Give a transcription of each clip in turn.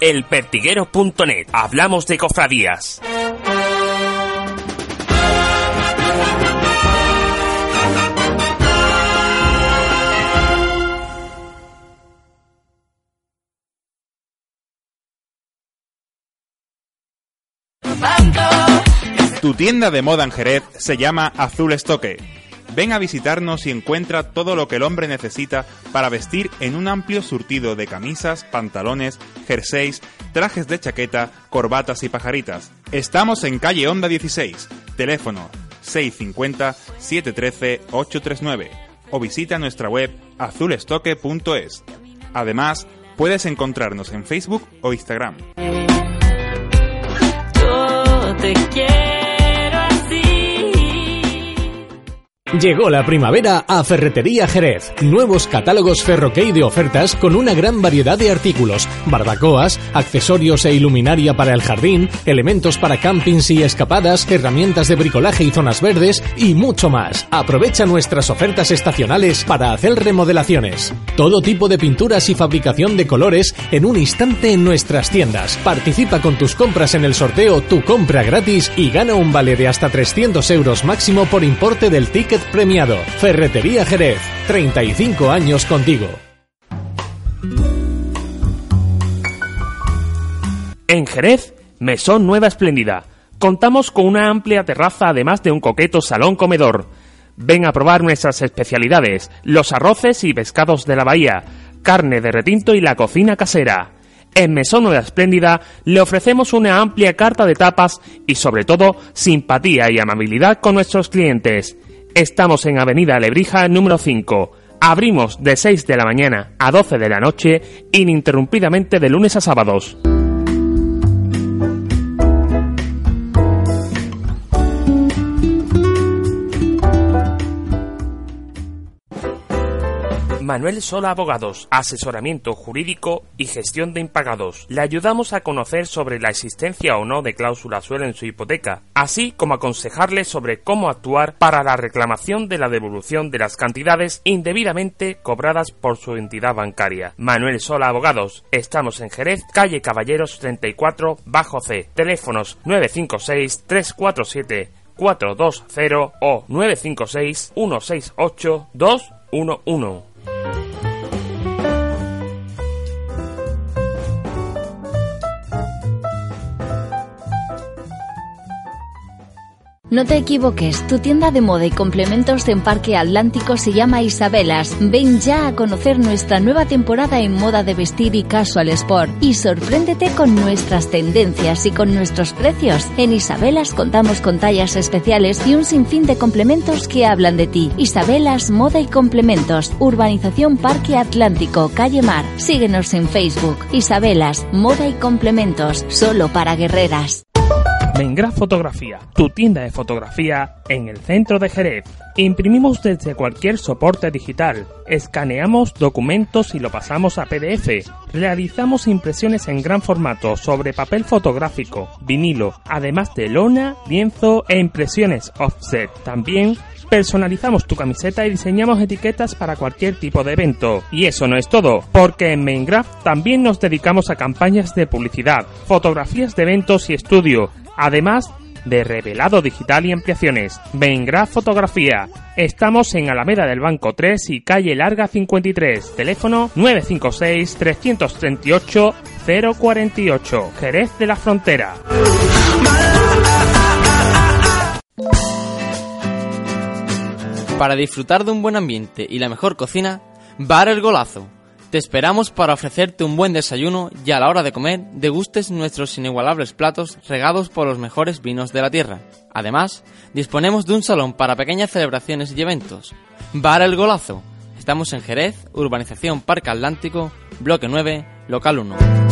elpertiguero.net. Hablamos de cofradías. Tu tienda de moda en Jerez se llama Azul Estoque. Ven a visitarnos y encuentra todo lo que el hombre necesita para vestir en un amplio surtido de camisas, pantalones, jerseys, trajes de chaqueta, corbatas y pajaritas. Estamos en calle Honda 16, teléfono 650-713-839 o visita nuestra web azulestoque.es. Además, puedes encontrarnos en Facebook o Instagram. Llegó la primavera a Ferretería Jerez. Nuevos catálogos Ferroquey de ofertas con una gran variedad de artículos, barbacoas, accesorios e iluminaria para el jardín, elementos para campings y escapadas, herramientas de bricolaje y zonas verdes y mucho más. Aprovecha nuestras ofertas estacionales para hacer remodelaciones. Todo tipo de pinturas y fabricación de colores en un instante en nuestras tiendas. Participa con tus compras en el sorteo Tu compra gratis y gana un vale de hasta 300 euros máximo por importe del ticket premiado. Ferretería Jerez, 35 años contigo. En Jerez, Mesón Nueva Espléndida. Contamos con una amplia terraza además de un coqueto salón comedor. Ven a probar nuestras especialidades, los arroces y pescados de la bahía, carne de retinto y la cocina casera. En Mesón Nueva Espléndida le ofrecemos una amplia carta de tapas y sobre todo simpatía y amabilidad con nuestros clientes. Estamos en Avenida Lebrija número 5. Abrimos de 6 de la mañana a 12 de la noche ininterrumpidamente de lunes a sábados. Manuel Sola Abogados, asesoramiento jurídico y gestión de impagados. Le ayudamos a conocer sobre la existencia o no de cláusula suelo en su hipoteca, así como aconsejarle sobre cómo actuar para la reclamación de la devolución de las cantidades indebidamente cobradas por su entidad bancaria. Manuel Sola Abogados, estamos en Jerez, calle Caballeros 34, bajo C, teléfonos 956 347 420 o 956 168 211. No te equivoques, tu tienda de moda y complementos en Parque Atlántico se llama Isabelas. Ven ya a conocer nuestra nueva temporada en moda de vestir y casual sport y sorpréndete con nuestras tendencias y con nuestros precios. En Isabelas contamos con tallas especiales y un sinfín de complementos que hablan de ti. Isabelas Moda y Complementos, Urbanización Parque Atlántico, Calle Mar. Síguenos en Facebook. Isabelas Moda y Complementos, solo para guerreras. Mengra Fotografía, tu tienda de fotografía en el centro de Jerez. Imprimimos desde cualquier soporte digital, escaneamos documentos y lo pasamos a PDF. Realizamos impresiones en gran formato sobre papel fotográfico, vinilo, además de lona, lienzo e impresiones offset. También personalizamos tu camiseta y diseñamos etiquetas para cualquier tipo de evento. Y eso no es todo, porque en Maingraph también nos dedicamos a campañas de publicidad, fotografías de eventos y estudio, además de revelado digital y ampliaciones. Vengra Fotografía. Estamos en Alameda del Banco 3 y calle Larga 53. Teléfono 956 338 048. Jerez de la Frontera. Para disfrutar de un buen ambiente y la mejor cocina, Bar El Golazo. Te esperamos para ofrecerte un buen desayuno y a la hora de comer degustes nuestros inigualables platos regados por los mejores vinos de la tierra. Además, disponemos de un salón para pequeñas celebraciones y eventos. Bar El Golazo. Estamos en Jerez, Urbanización Parque Atlántico, Bloque 9, Local 1.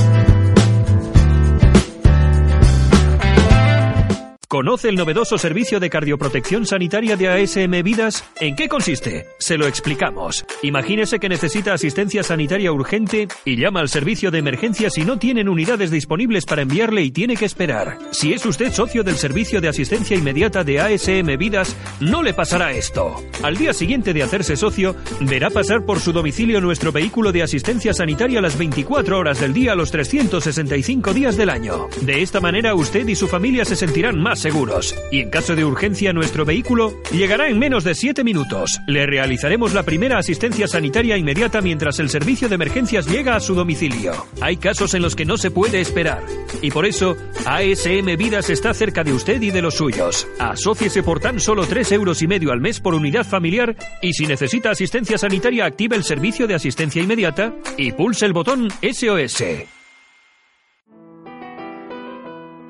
¿Conoce el novedoso servicio de cardioprotección sanitaria de ASM Vidas? ¿En qué consiste? Se lo explicamos. Imagínese que necesita asistencia sanitaria urgente y llama al servicio de emergencias y no tienen unidades disponibles para enviarle y tiene que esperar. Si es usted socio del servicio de asistencia inmediata de ASM Vidas, no le pasará esto. Al día siguiente de hacerse socio, verá pasar por su domicilio nuestro vehículo de asistencia sanitaria las 24 horas del día los 365 días del año. De esta manera usted y su familia se sentirán más seguros. Y en caso de urgencia, nuestro vehículo llegará en menos de 7 minutos. Le realizaremos la primera asistencia sanitaria inmediata mientras el servicio de emergencias llega a su domicilio. Hay casos en los que no se puede esperar. Y por eso, ASM Vidas está cerca de usted y de los suyos. Asóciese por tan solo 3 euros y medio al mes por unidad familiar y si necesita asistencia sanitaria active el servicio de asistencia inmediata y pulse el botón SOS.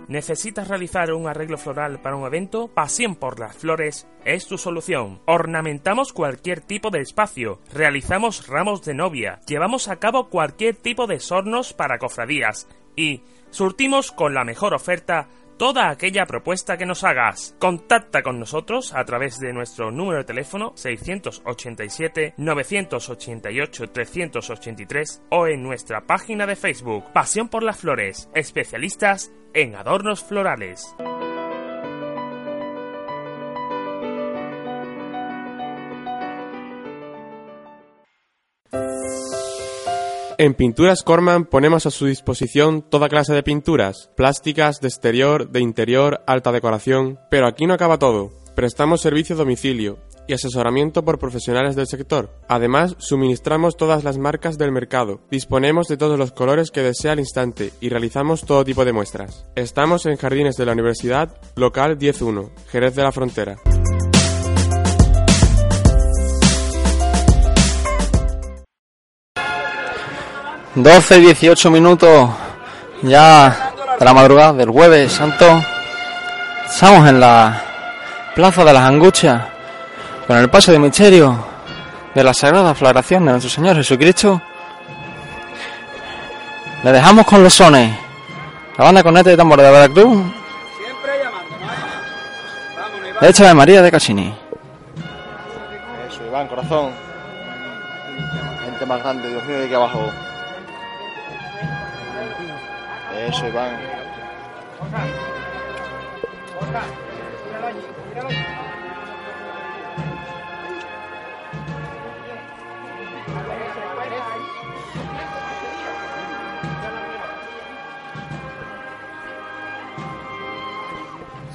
¿Necesitas realizar un arreglo floral para un evento? Pasión por las flores es tu solución. Ornamentamos cualquier tipo de espacio, realizamos ramos de novia, llevamos a cabo cualquier tipo de sornos para cofradías y surtimos con la mejor oferta toda aquella propuesta que nos hagas. Contacta con nosotros a través de nuestro número de teléfono 687 988 383 o en nuestra página de Facebook Pasión por las Flores, especialistas en adornos florales. En Pinturas Corman ponemos a su disposición toda clase de pinturas, plásticas, de exterior, de interior, alta decoración, pero aquí no acaba todo. Prestamos servicio a domicilio y asesoramiento por profesionales del sector. Además, suministramos todas las marcas del mercado, disponemos de todos los colores que desea al instante y realizamos todo tipo de muestras. Estamos en Jardines de la Universidad, local 101, Jerez de la Frontera. 12 y 18 minutos ya de la madrugada del jueves santo. Estamos en la plaza de las angustias con el paso de misterio de la sagrada floración de nuestro Señor Jesucristo. Le dejamos con los sones. La banda corneta de tambor de Veracruz. De hecho de María de Cassini. Eso, Iván, corazón. Gente más grande, Dios mío, de aquí abajo. Eso, Iván.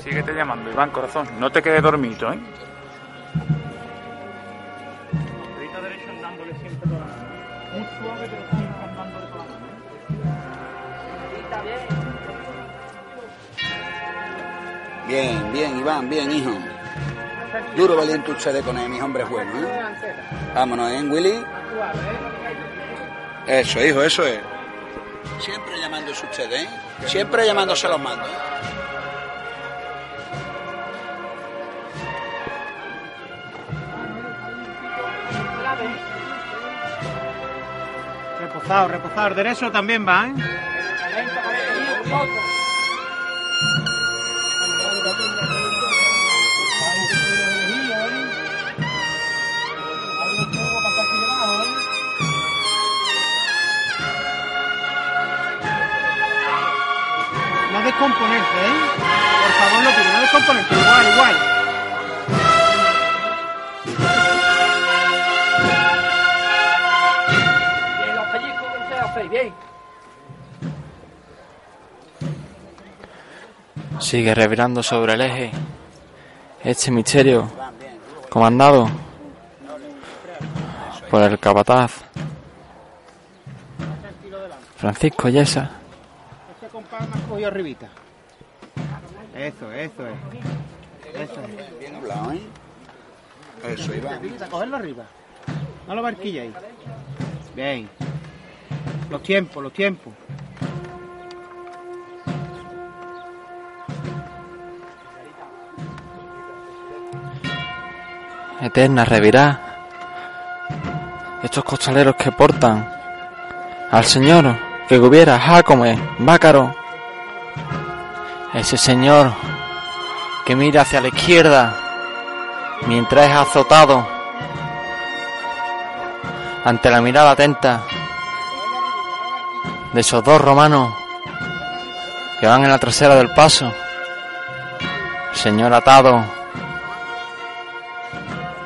Síguete llamando, Iván, corazón. No te quedes dormido, ¿eh? Bien, bien, Iván, bien, hijo. Duro valiente ustedes con él, mis hombres buenos, ¿eh? Vámonos, ¿eh, Willy? Eso, hijo, eso es. Siempre llamándose ustedes, ¿eh? Siempre llamándose a los mandos. ¿eh? Reposado, reposado. El derecho también va, ¿eh? Descomponerse, ¿eh? Por favor, lo pido, no descomponerse. Igual, igual. Bien, los pellizcos que ustedes hacéis, bien. Sigue revirando sobre el eje este misterio comandado por el capataz Francisco Yesa. Me has cogido arribita. Eso, eso es. Eso es. Bien hablado, ¿eh? Eso, Iván. Arribita, cogerlo arriba. No lo barquilla ahí. Bien. Los tiempos, los tiempos. eterna revirá. Estos costaleros que portan al Señor que hubiera Jácome, Bácaro. Ese Señor que mira hacia la izquierda mientras es azotado ante la mirada atenta de esos dos romanos que van en la trasera del paso. Señor atado,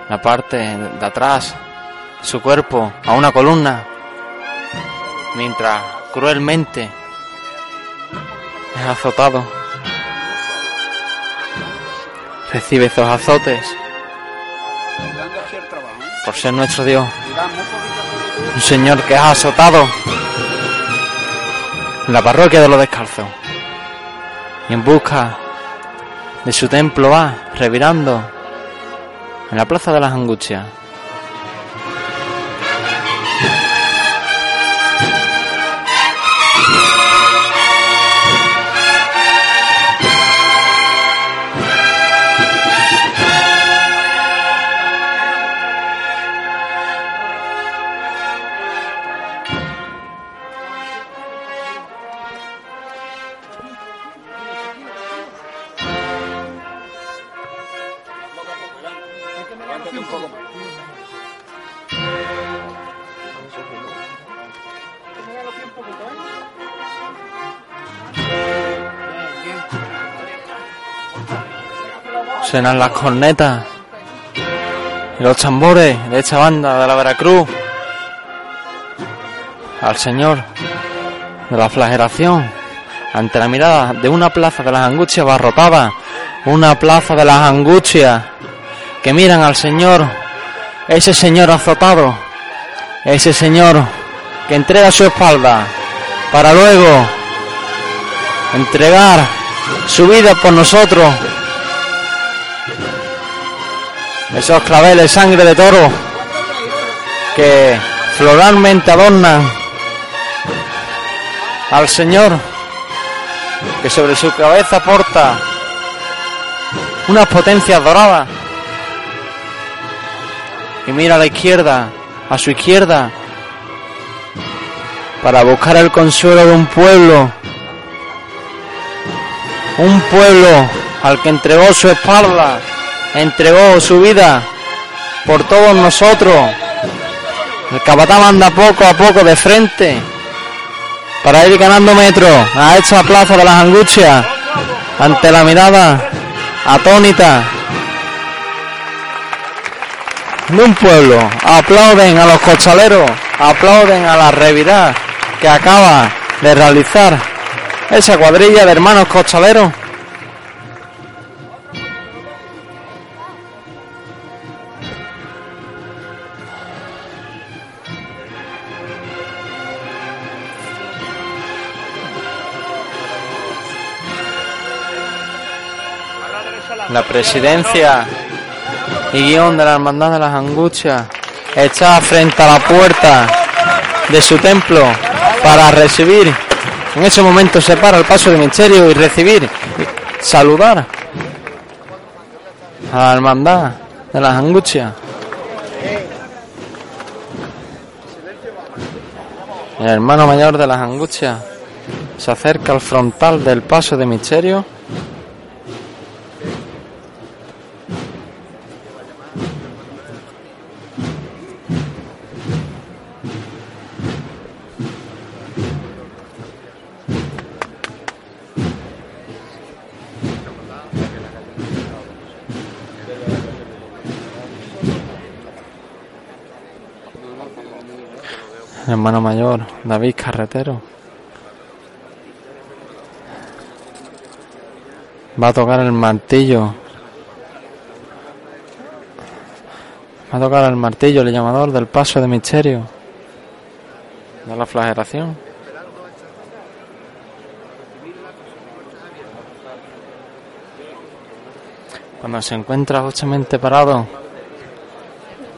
la parte de atrás, su cuerpo a una columna, mientras cruelmente es azotado. Recibe estos azotes por ser nuestro Dios. Un Señor que ha azotado la parroquia de los descalzos. Y en busca de su templo va revirando en la plaza de las angustias. Suenan las cornetas y los tambores de esta banda de la Veracruz al Señor de la flagelación ante la mirada de una plaza de las angustias barrotada, una plaza de las angustias que miran al Señor, ese Señor azotado, ese Señor que entrega su espalda para luego entregar su vida por nosotros. Esos claveles sangre de toro que floralmente adornan al Señor que sobre su cabeza porta unas potencias doradas. Y mira a la izquierda, a su izquierda, para buscar el consuelo de un pueblo, un pueblo al que entregó su espalda, entregó su vida por todos nosotros. El capatán anda poco a poco de frente para ir ganando metros a esta plaza de las angustias ante la mirada atónita de un pueblo. Aplauden a los costaleros, aplauden a la revirada que acaba de realizar esa cuadrilla de hermanos costaleros. La presidencia y guion de la Hermandad de las Angustias está frente a la puerta de su templo para recibir. En ese momento se para el paso de misterio y recibir, saludar a la Hermandad de las Angustias. El hermano mayor de las Angustias se acerca al frontal del paso de misterio. Hermano mayor, David Carretero. Va a tocar el martillo. Va a tocar el martillo, el llamador del paso de misterio. De la flagelación. Cuando se encuentra justamente parado,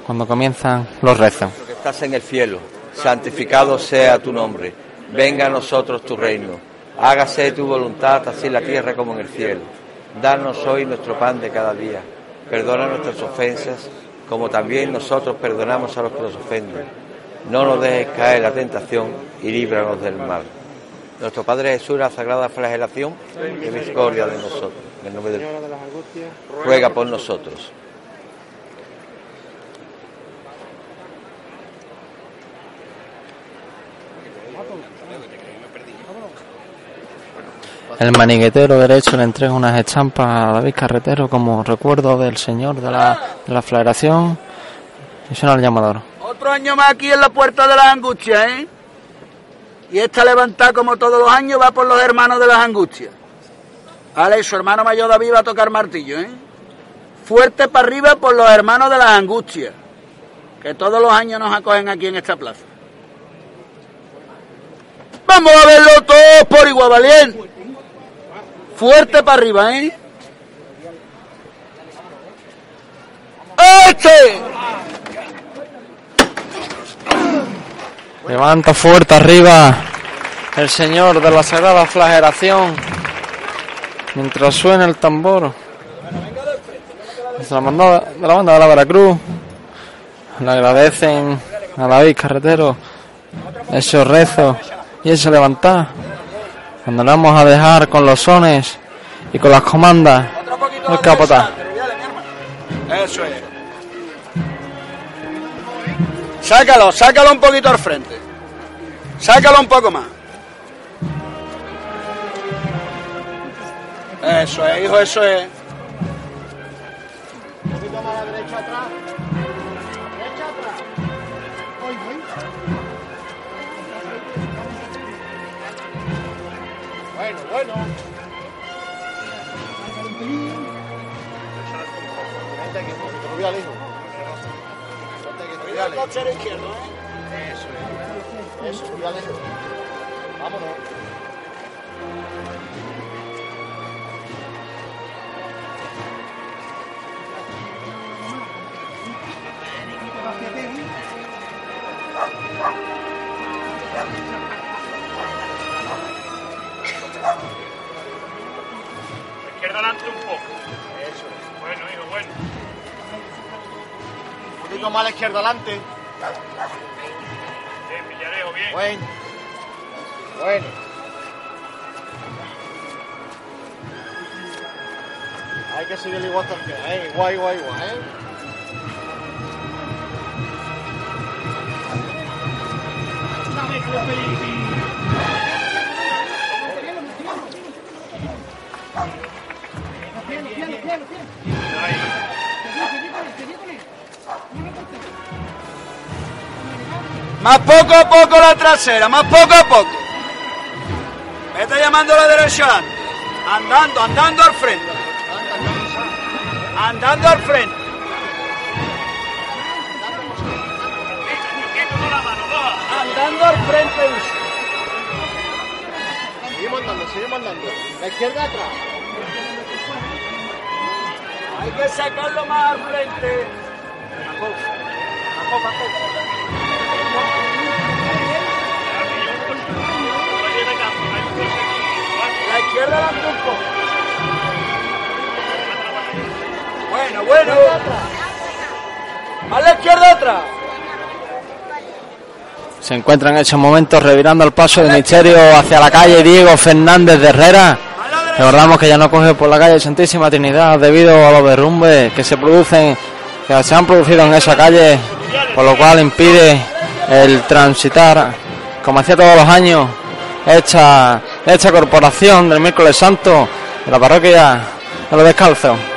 cuando comienzan los rezos. que estás en el cielo, santificado sea tu nombre, venga a nosotros tu reino, hágase tu voluntad así en la tierra como en el cielo. Danos hoy nuestro pan de cada día, perdona nuestras ofensas como también nosotros perdonamos a los que nos ofenden. No nos dejes caer en la tentación y líbranos del mal. Nuestro Padre Jesús, la sagrada flagelación, y misericordia de nosotros. en nombre del Señora de las Angustias, ruega por nosotros. El maniguetero derecho le entrega unas estampas a David Carretero como recuerdo del señor de la, de la flagración y suena el llamador. Otro año más aquí en la puerta de las angustias, ¿eh? Y esta levantada, como todos los años, va por los hermanos de las angustias. Vale, su hermano mayor David va a tocar martillo, ¿eh? Fuerte para arriba por los hermanos de las angustias, que todos los años nos acogen aquí en esta plaza. Vamos a verlo todos por igual, valiente. Fuerte para arriba, ¿eh? ¡Este! Levanta fuerte arriba el señor de la sagrada flagelación mientras suena el tambor. La de la, banda de la Veracruz le agradecen a David Carretero esos rezos y ese levantar. Cuando le vamos a dejar con los sones y con las comandas el capataz. Eso es. Sácalo, sácalo un poquito al frente. Sácalo un poco más. Eso es, hijo, eso es. un poquito más a la derecha atrás. Bueno, bueno. Vente aquí, que te lo voy a hijo. Vente que te lo voy a El cochero izquierdo, ¿eh? Eso es. Eso, voy. Vámonos. Adelante un poco. Eso es. Bueno, hijo, bueno. Un poquito más a la izquierda adelante. Bien, Villarejo, bien. Bueno. Bueno. Hay que seguir igual también, ¿eh? Igual, igual, igual, ¿eh? Más poco a poco la trasera, más poco a poco. Vete llamando a la derecha. Andando, andando al frente. Andando al frente. Andando al frente. Seguimos andando, seguimos andando. La izquierda atrás. Hay que sacarlo más al frente. La izquierda la poco. Bueno, bueno. A la izquierda otra. Se encuentra en estos momentos revirando el paso de Misterio hacia la calle Diego Fernández de Herrera. Recordamos que ya no coge por la calle Santísima Trinidad debido a los derrumbes que se producen, que se han producido en esa calle, por lo cual impide el transitar, como hacía todos los años, esta, esta corporación del miércoles santo de la parroquia de los descalzos.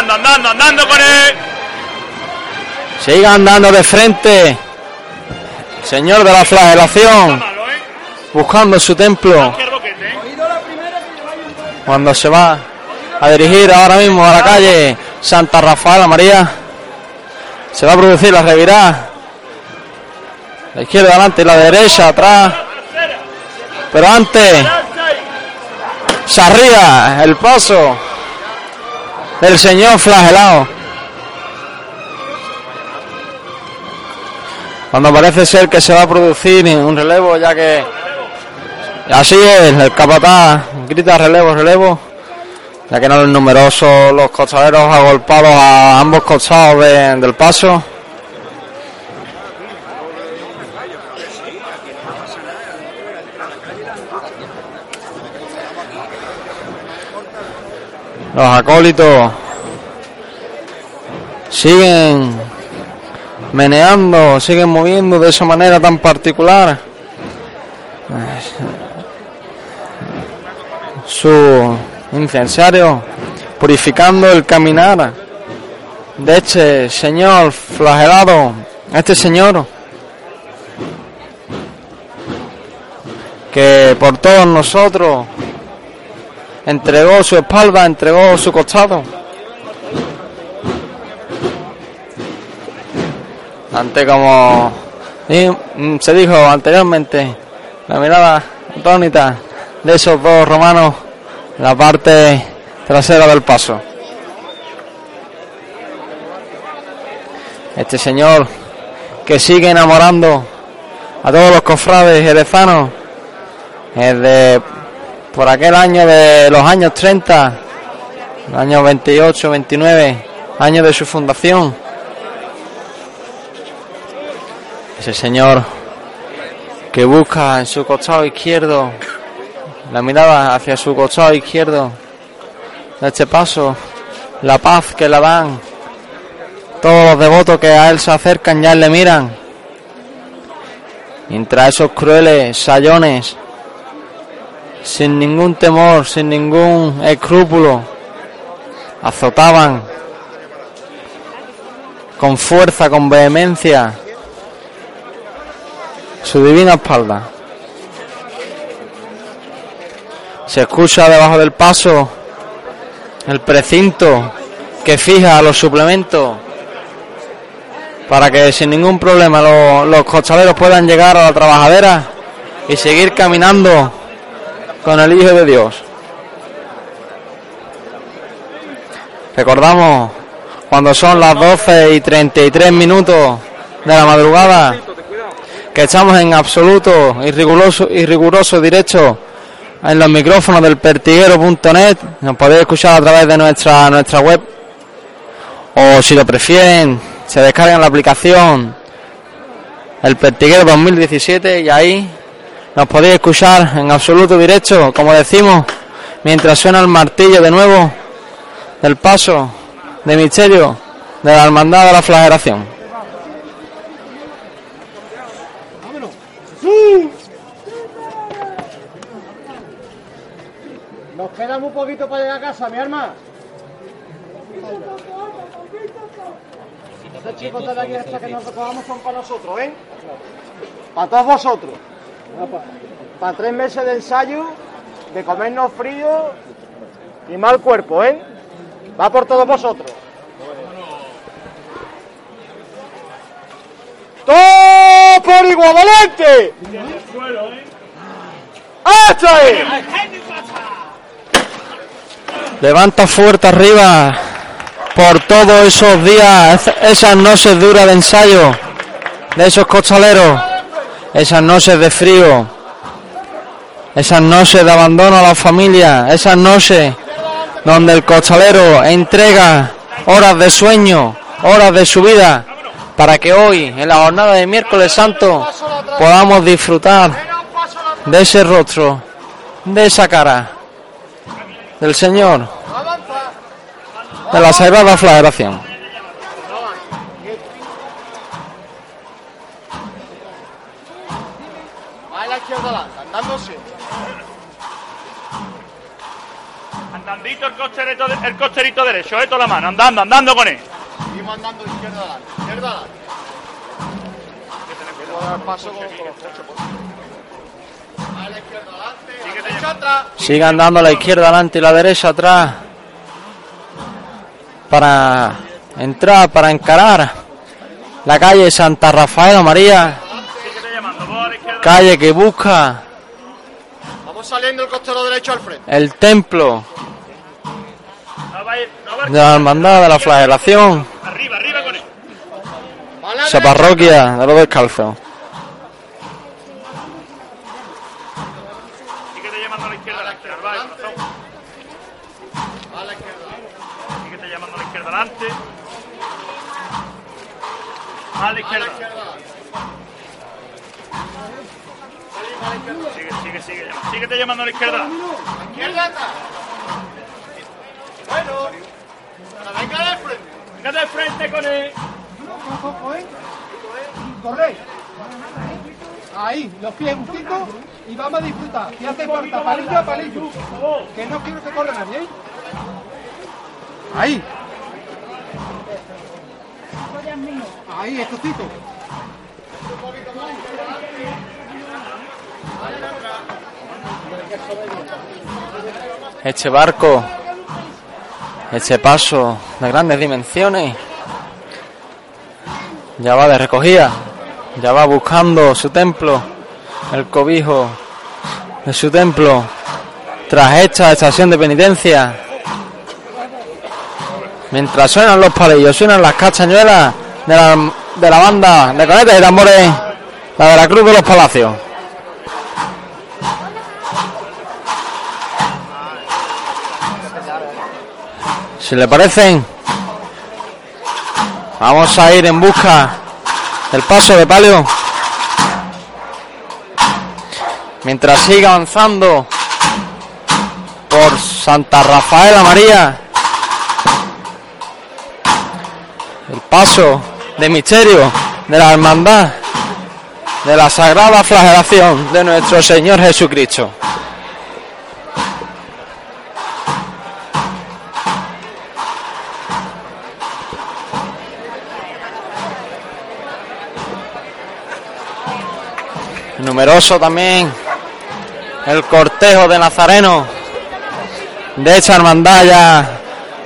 Andando, andando, andando con él. Siga andando de frente, Señor de la flagelación, buscando su templo. Cuando se va a dirigir ahora mismo a la calle Santa Rafaela María, se va a producir la revirada. La izquierda adelante, la derecha atrás. Pero antes, se arría el paso del señor flagelado. Cuando parece ser que se va a producir un relevo, ya que así es, el capataz grita relevo, relevo. Ya que no son numerosos los costaleros agolpados a ambos costados de- del paso. Los acólitos siguen meneando, siguen moviendo de esa manera tan particular. Su incensario, purificando el caminar de este señor flagelado, este señor que por todos nosotros entregó su espalda, entregó su costado. Ante como mm, se dijo anteriormente, la mirada atónita de esos dos romanos la parte trasera del paso. Este señor que sigue enamorando a todos los cofrades jerezanos desde por aquel año de los años 30, el año 28, 29, año de su fundación. Ese señor que busca en su costado izquierdo, la mirada hacia su costado izquierdo, este paso, la paz que le dan todos los devotos que a él se acercan ya le miran. Mientras esos crueles sayones, sin ningún temor, sin ningún escrúpulo, azotaban con fuerza, con vehemencia, su divina espalda. Se escucha debajo del paso el precinto que fija los suplementos para que sin ningún problema lo- los costaleros puedan llegar a la trabajadera y seguir caminando con el Hijo de Dios. Recordamos cuando son las 12 y 33 minutos de la madrugada que estamos en absoluto y riguroso, y riguroso directo en los micrófonos del pertiguero.net. Nos podéis escuchar a través de nuestra, nuestra web o si lo prefieren se descargan la aplicación el Pertiguero 2017 y ahí nos podéis escuchar en absoluto directo, como decimos, mientras suena el martillo de nuevo del paso de misterio de la Hermandad de la Flagelación. Nos queda muy poquito para llegar a casa, mi arma. Estos chicos de aquí hasta que nos recogamos son para nosotros, ¿eh? Para todos vosotros. Para tres meses de ensayo, de comernos frío y mal cuerpo, ¿eh? Va por todos vosotros. ¡Todo por igual, valiente! ¡Esto es! Levanta fuerte arriba por todos esos días, es- esas noches duras de ensayo de esos costaleros, esas noches de frío, esas noches de abandono a la familia, esas noches donde el costalero entrega horas de sueño, horas de su vida, para que hoy, en la jornada de miércoles santo, podamos disfrutar de ese rostro, de esa cara del Señor, de la Sagrada Flagelación. Andandito el cocherito, de- el cocherito derecho, eh, toda la mano, andando, andando con él. Seguimos andando izquierda adelante, izquierda adelante. Quiero dar paso con, con los coches. por favor. Va a la izquierda adelante, a la derecha atrás. Sigan dando la izquierda adelante y la derecha atrás para entrar, para encarar la calle Santa Rafaela María, calle que busca Vamos saliendo el costero derecho al frente. el templo No va a ir, no va a ir. de la Hermandad de la Flagelación, Arriba, arriba con él. esa parroquia de los descalzos. A la izquierda, adelante, al baile, corazón. Síguete llamando a la izquierda adelante. A la izquierda. Sigue, sigue, sigue. llama- Síguete llamando a la izquierda. Izquierda. Bueno. Venga de frente. Venga de frente con él. Corre. Ahí, los pies justitos y vamos a disfrutar. Si hace falta palillo a palillo. Que no quiero que corra nadie. ¿eh? Ahí. Ahí, estocito. Este barco, este paso de grandes dimensiones, ya va de recogida, ya va buscando su templo, el cobijo de su templo, tras esta estación de penitencia. Mientras suenan los palillos, suenan las castañuelas de la, de la banda de conetas y tambores, la de la Cruz de los Palacios. Si le parecen, vamos a ir en busca del paso de palio. Mientras sigue avanzando por Santa Rafaela María, el paso de misterio de la hermandad de la sagrada flagelación de nuestro Señor Jesucristo. Numeroso también el cortejo de Nazareno de esta hermandad ya,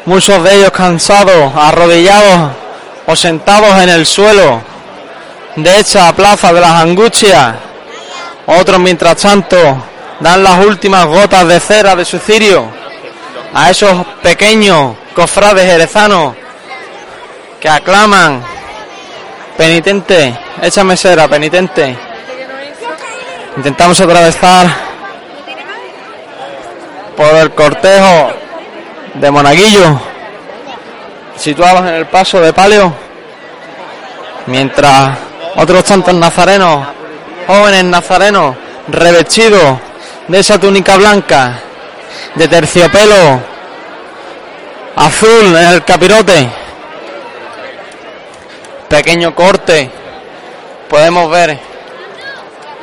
muchos de ellos cansados, arrodillados o sentados en el suelo de esta plaza de las angustias. Otros mientras tanto dan las últimas gotas de cera de su cirio a esos pequeños cofrades jerezanos que aclaman penitente, échame cera, penitente. Intentamos atravesar por el cortejo de Monaguillo, situados en el paso de palio, mientras otros tantos nazarenos, jóvenes nazarenos, revestidos de esa túnica blanca, de terciopelo azul en el capirote, pequeño corte, podemos ver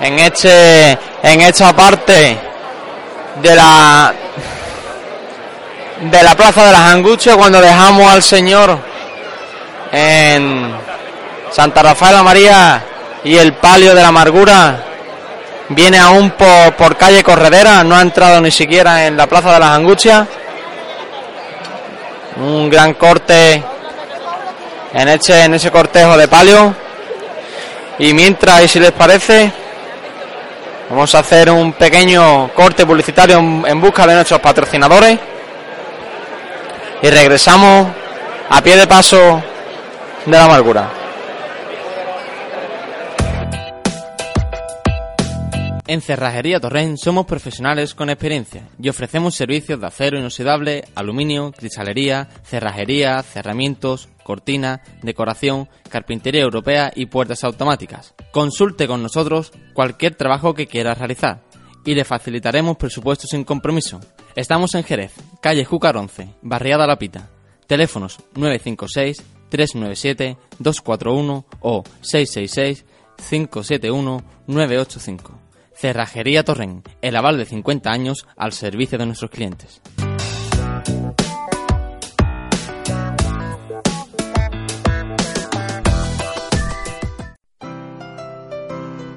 en este en esta parte de la de la plaza de las angustias cuando dejamos al Señor en Santa Rafaela María y el palio de la amargura viene aún por, por calle Corredera, no ha entrado ni siquiera en la plaza de las angustias. Un gran corte en ese, en ese cortejo de palio. Y mientras, y si les parece, Vamos a hacer un pequeño corte publicitario en busca de nuestros patrocinadores. Y regresamos a pie de paso de la amargura. En Cerrajería Torrent somos profesionales con experiencia y ofrecemos servicios de acero inoxidable, aluminio, cristalería, cerrajería, cerramientos, cortina, decoración, carpintería europea y puertas automáticas. Consulte con nosotros cualquier trabajo que quiera realizar y le facilitaremos presupuesto sin compromiso. Estamos en Jerez, calle Júcar 11, barriada La Pita. Teléfonos 956 397 241 o 666 571 985. Cerrajería Torren, el aval de 50 años al servicio de nuestros clientes.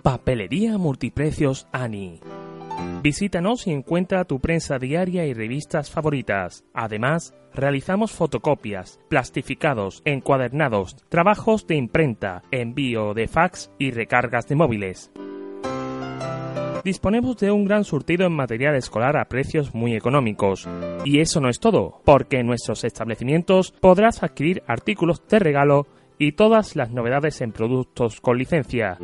Papelería Multiprecios Ani. Visítanos y encuentra tu prensa diaria y revistas favoritas. Además, realizamos fotocopias, plastificados, encuadernados, trabajos de imprenta, envío de fax y recargas de móviles. Disponemos de un gran surtido en material escolar a precios muy económicos. Y eso no es todo, porque en nuestros establecimientos podrás adquirir artículos de regalo y todas las novedades en productos con licencia.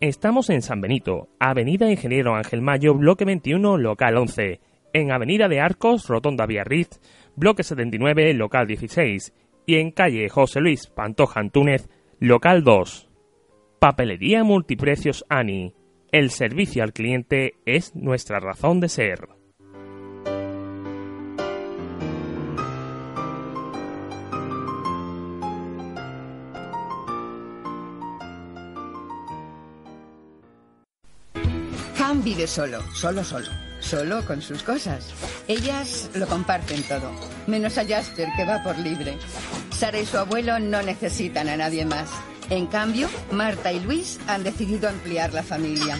Estamos en San Benito, Avenida Ingeniero Ángel Mayo, bloque 21, local 11, en Avenida de Arcos, Rotonda Villarriz, bloque 79, local 16, y en calle José Luis Pantoja Antúnez, local 2. Papelería Multiprecios ANI. El servicio al cliente es nuestra razón de ser. Han vive solo, solo, solo. Solo con sus cosas. Ellas lo comparten todo, menos a Jasper que va por libre. Sara y su abuelo no necesitan a nadie más. En cambio, Marta y Luis han decidido ampliar la familia.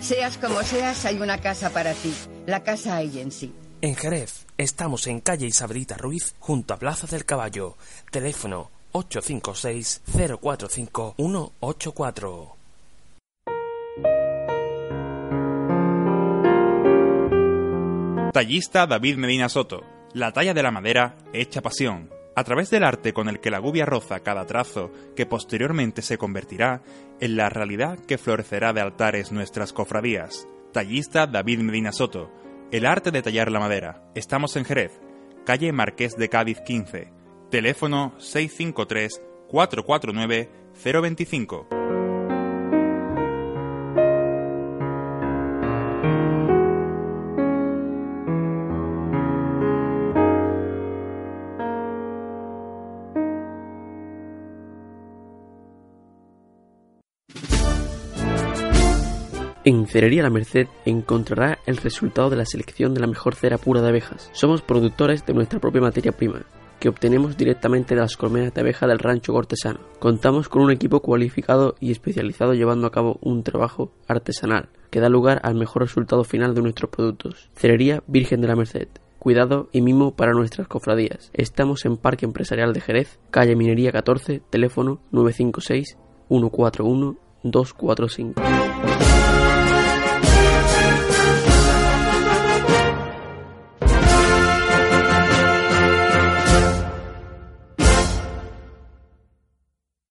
Seas como seas, hay una casa para ti, la casa Agency. En Jerez, estamos en calle Isabelita Ruiz, junto a Plaza del Caballo. Teléfono 856-045-184. Tallista David Medina Soto. La talla de la madera hecha pasión. A través del arte con el que la gubia roza cada trazo, que posteriormente se convertirá en la realidad que florecerá de altares nuestras cofradías. Tallista David Medina Soto. El arte de tallar la madera. Estamos en Jerez, calle Marqués de Cádiz 15. Teléfono 653 449 025. En Cerería La Merced encontrará el resultado de la selección de la mejor cera pura de abejas. Somos productores de nuestra propia materia prima, que obtenemos directamente de las colmenas de abeja del rancho cortesano. Contamos con un equipo cualificado y especializado llevando a cabo un trabajo artesanal que da lugar al mejor resultado final de nuestros productos. Cerería Virgen de la Merced. Cuidado y mimo para nuestras cofradías. Estamos en Parque Empresarial de Jerez, calle Minería 14, teléfono 956 141 245.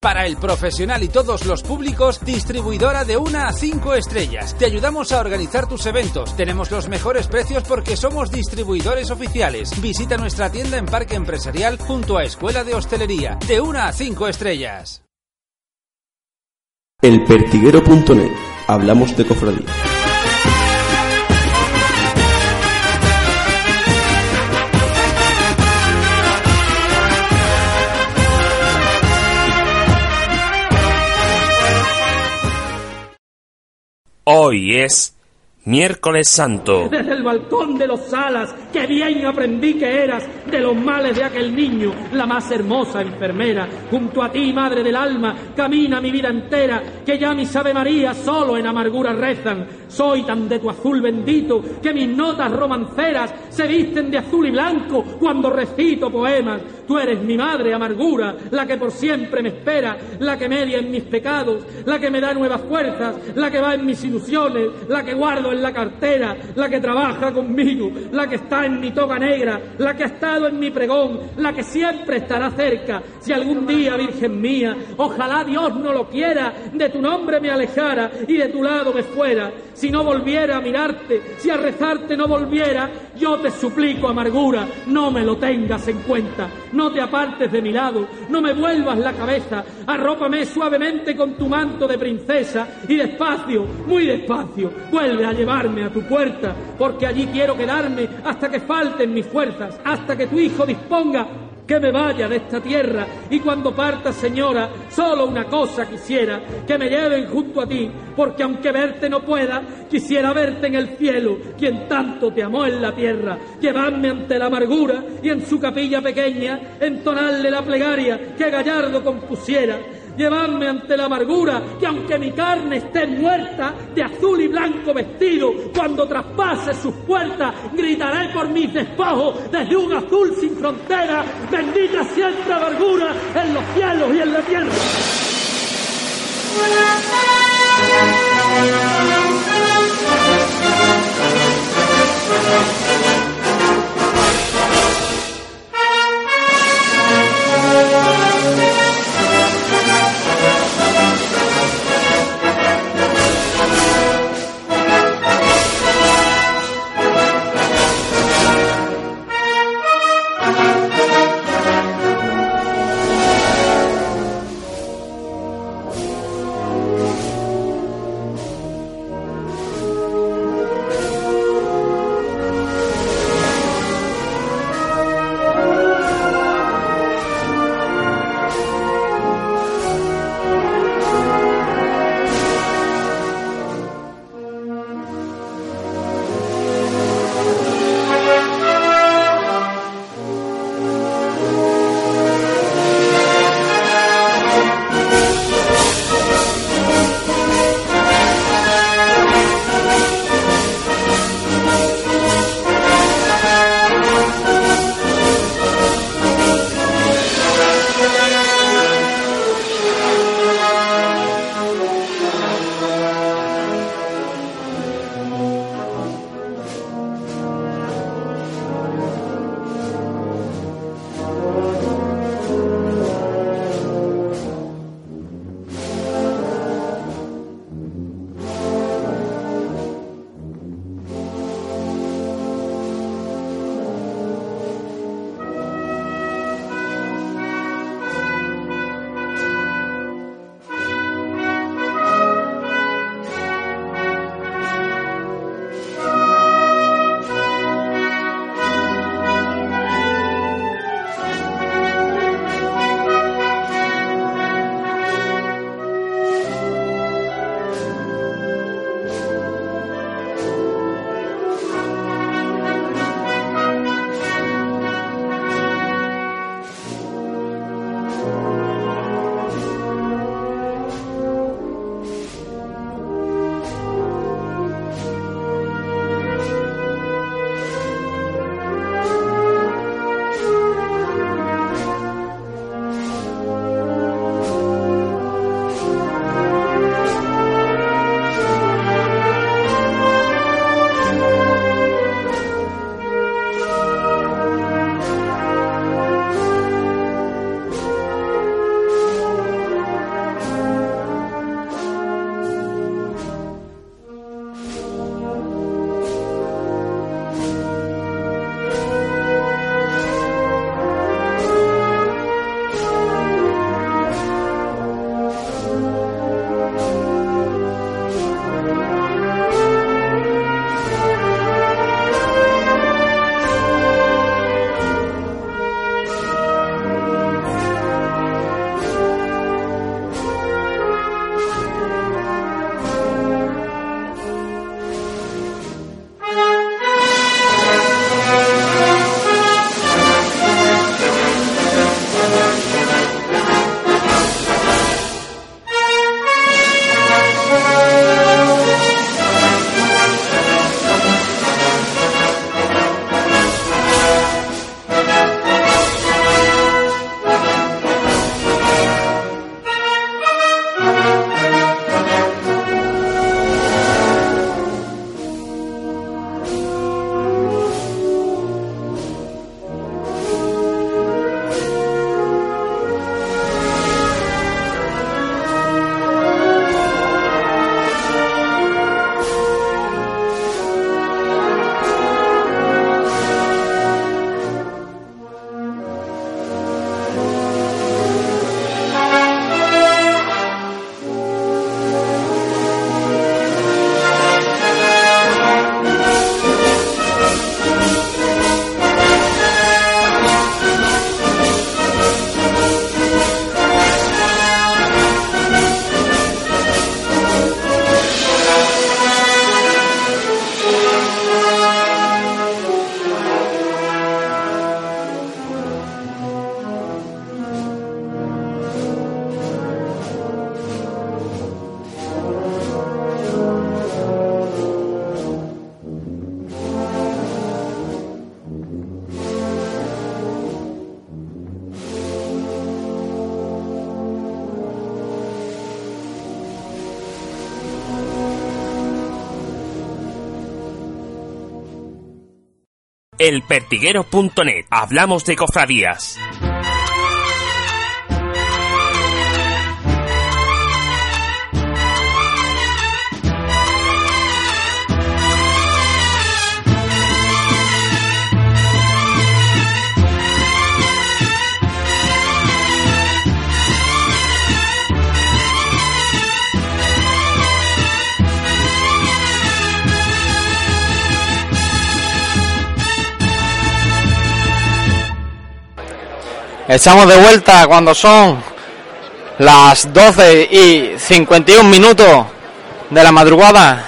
Para el profesional y todos los públicos, distribuidora de una a 5 estrellas. Te ayudamos a organizar tus eventos. Tenemos los mejores precios porque somos distribuidores oficiales. Visita nuestra tienda en Parque Empresarial junto a Escuela de Hostelería. De una a 5 estrellas. Elpertiguero.net. Hablamos de cofradía. Hoy es miércoles santo. Desde el balcón de los salas, que bien aprendí que eras de los males de aquel niño, la más hermosa enfermera. Junto a ti, madre del alma, camina mi vida entera, que ya mis Ave María solo en amargura rezan. Soy tan de tu azul bendito que mis notas romanceras se visten de azul y blanco cuando recito poemas. Tú eres mi madre amargura, la que por siempre me espera, la que media en mis pecados, la que me da nuevas fuerzas, la que va en mis ilusiones, la que guardo en la cartera, la que trabaja conmigo, la que está en mi toga negra, la que ha estado en mi pregón, la que siempre estará cerca. Si algún día, Virgen mía, ojalá Dios no lo quiera, de tu nombre me alejara y de tu lado me fuera. Si no volviera a mirarte, si a rezarte no volviera, yo te suplico, amargura, no me lo tengas en cuenta. No te apartes de mi lado, no me vuelvas la cabeza, arrópame suavemente con tu manto de princesa y despacio, muy despacio, vuelve a llevarme a tu puerta, porque allí quiero quedarme hasta que falten mis fuerzas, hasta que tu hijo disponga que me vaya de esta tierra. Y cuando parta, señora, solo una cosa quisiera, que me lleven junto a ti, porque aunque verte no pueda, quisiera verte en el cielo, quien tanto te amó en la tierra, llevarme ante la amargura y en su capilla pequeña entonarle la plegaria que Gallardo compusiera llevarme ante la amargura, que aunque mi carne esté muerta, de azul y blanco vestido, cuando traspase sus puertas, gritaré por mis despojos desde un azul sin frontera, bendita siempre amargura en los cielos y en la tierra. elpertiguero.net. Hablamos de cofradías. Estamos de vuelta cuando son las 12 y 51 minutos de la madrugada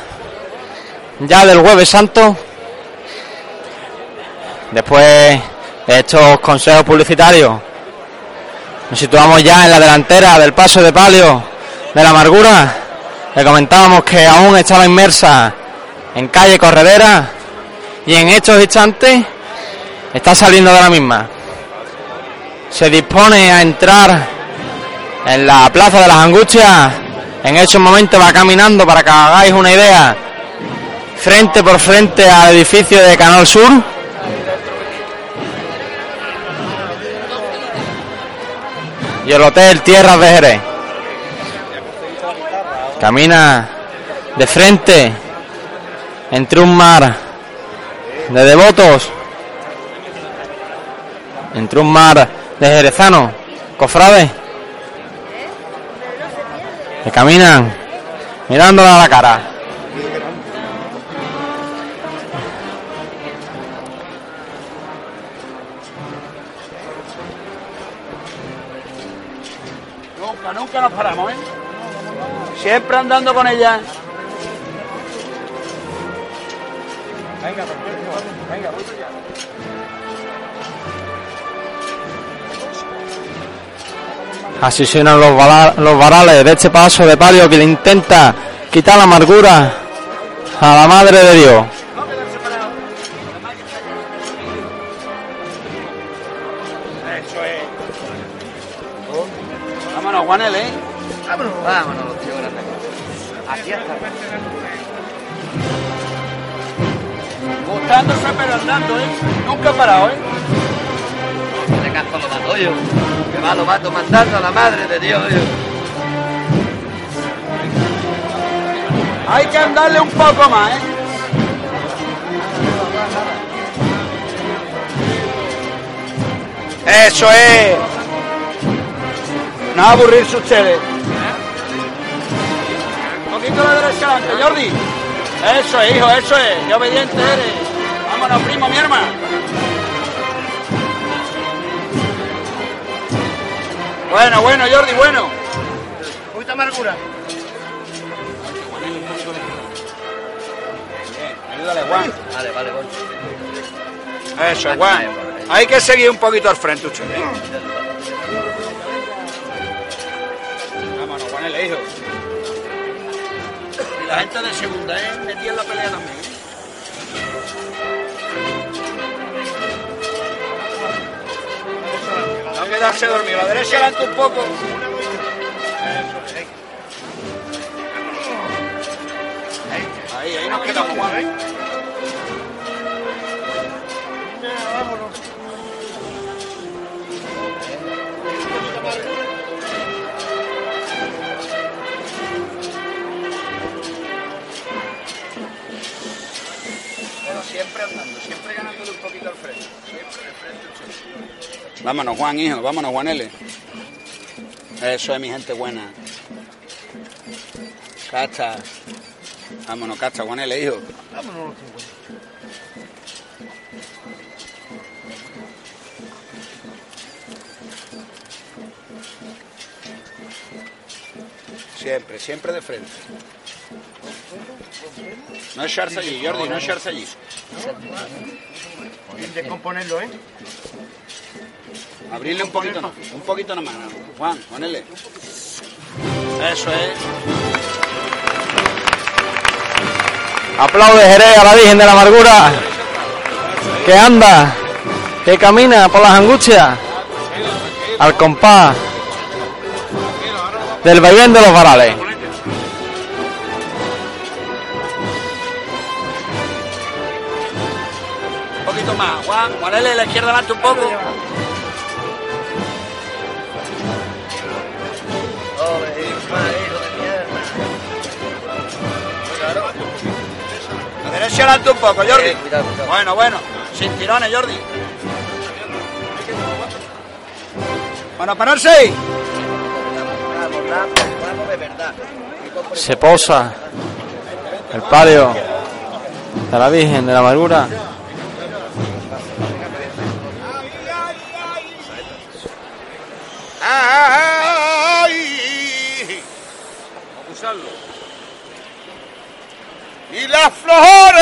ya del jueves santo. Después de estos consejos publicitarios, nos situamos ya en la delantera del paso de palio de la amargura. Le comentábamos que aún estaba inmersa en calle Corredera y en estos instantes está saliendo de la misma se dispone a entrar en la Plaza de las Angustias. En esos momentos va caminando para que hagáis una idea, frente por frente al edificio de Canal Sur. Y el Hotel Tierras de Jerez. Camina de frente entre un mar de devotos, entre un mar de Jerezano, cofrades, que caminan mirándola a la cara. Nunca, nunca nos paramos, ¿eh? Siempre andando con ella. Venga, venga, voy ya. Así suenan los, los varales de este paso de palio que le intenta quitar la amargura a la Madre de Dios. Yo. Hay que andarle un poco más, ¿eh? Eso es. No aburrirse ustedes. Un poquito la derecha adelante, Jordi. Eso es, hijo, eso es. Qué obediente eres. Vámonos, primo, mi hermano. Bueno, bueno, Jordi, bueno. Mucha amargura. Ayúdale, Juan. Vale, vale, Goncho. Eso, Juan. Hay que seguir un poquito al frente, usted. ¿eh? Vámonos, Juanele, hijo. Y la gente de segunda, ¿eh? Metí en la pelea también. Quedarse dormido. La derecha adelante un poco. Ahí, ahí nos quedamos, Juan. Pero siempre andando, siempre ganándole un poquito al frente. Vámonos, Juan, hijo, vámonos, Juan L. Eso es mi gente buena. Cacha. Vámonos, cacha, Juan L, hijo. Vámonos. Siempre, siempre de frente. No echarse allí, Jordi, no echarse allí. Bien descomponerlo, ¿eh? Abrirle un poquito, no, un poquito nomás. no. Juan, ponele. Eso es. Aplaude Jerez a la Virgen de la Amargura, que anda, que camina por las angustias, al compás del vaivén de los varales. poquito más. Juan, ponele la izquierda adelante un poco. Adelante un poco, Jordi. Bueno, bueno. Sin tirones, Jordi. Bueno, pararse. Se posa el palio de la Virgen de la Amargura. ¡Ay! Y las flores.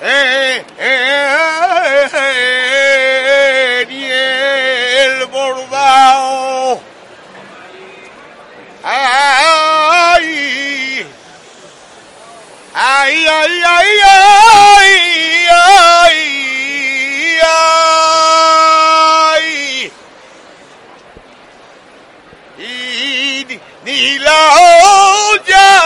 Eh, eh, y el bordado. Ay. Ay, ay, ay, ay, ay, ay. Y ni, la olla.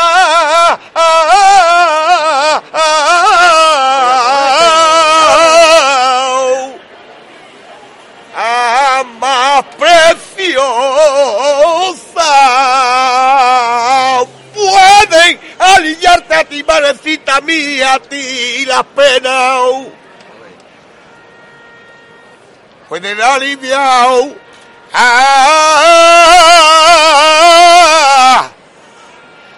Ah, más preciosa pueden aliviarte a ti, madrecita mía, a ti las penas. Pueden aliviar ah, a, a la pena de esa carata tan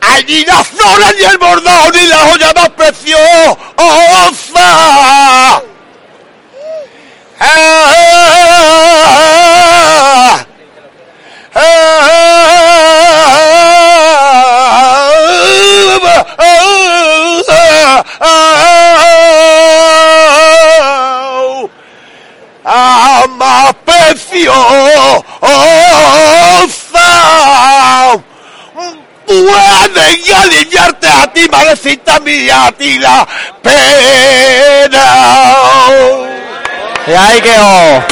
Allí la flora ni el bordón ni la joya más preciosa. ¡Ah! Pueden aliviarte a ti, madrecita mía, a ti la pena. Y ahí quedó.